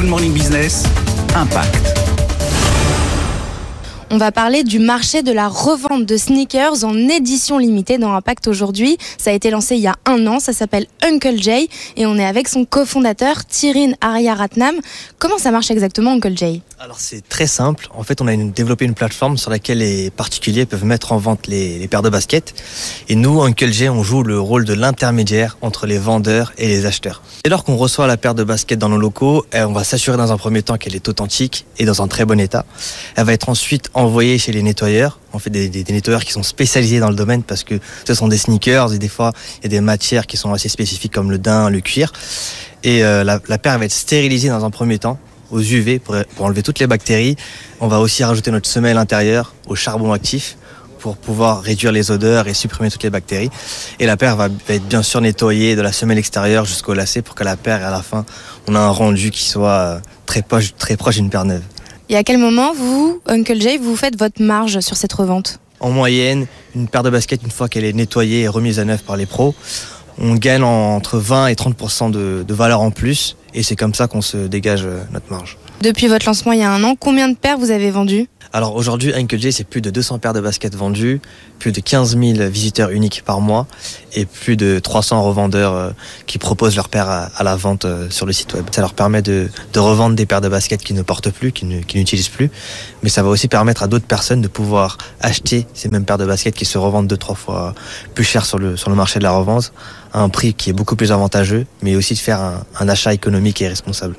Good Morning Business, Impact. On va parler du marché de la revente de sneakers en édition limitée dans Impact aujourd'hui. Ça a été lancé il y a un an, ça s'appelle Uncle Jay et on est avec son cofondateur Tirin Aryaratnam. Comment ça marche exactement Uncle Jay Alors c'est très simple. En fait, on a développé une plateforme sur laquelle les particuliers peuvent mettre en vente les, paires de baskets. Et nous, Uncle Jay, on joue le rôle de l'intermédiaire entre les vendeurs et les acheteurs. Dès lors qu'on reçoit la paire de baskets dans nos locaux, eh, on va s'assurer dans un premier temps qu'elle est authentique et dans un très bon état. Elle va être ensuite envoyé chez les nettoyeurs. On fait des, nettoyeurs qui sont spécialisés dans le domaine parce que ce sont des sneakers et des fois il y a des matières qui sont assez spécifiques comme le daim, le cuir. Et euh, la, paire va être stérilisée dans un premier temps aux UV pour, enlever toutes les bactéries. On va aussi rajouter notre semelle intérieure au charbon actif pour pouvoir réduire les odeurs et supprimer toutes les bactéries. Et la paire va, va être bien sûr nettoyée de la semelle extérieure jusqu'au lacet pour que la paire, à la fin, on a un rendu qui soit euh, très proche, très proche d'une paire neuve. Et à quel moment vous, Uncle Jay, vous faites votre marge sur cette revente? En moyenne, une paire de baskets, une fois qu'elle est nettoyée et remise à neuf par les pros, on gagne entre 20 et 30 de, de valeur en plus. Et c'est comme ça qu'on se dégage euh, notre marge. Depuis votre lancement il y a un an, combien de paires vous avez vendues? Alors aujourd'hui, Uncle c'est plus de 200 paires de baskets vendues, plus de 15 000 visiteurs uniques par mois et plus de 300 revendeurs euh, qui proposent leurs paires à, la vente euh, sur le site web. Ça leur permet de, revendre des paires de baskets qui ne portent plus, qui, ne, qui n'utilisent plus, mais ça va aussi permettre à d'autres personnes de pouvoir acheter ces mêmes paires de baskets qui se revendent deux trois fois plus cher sur le, marché de la revente à un prix qui est beaucoup plus avantageux, mais aussi de faire un achat économique et responsable.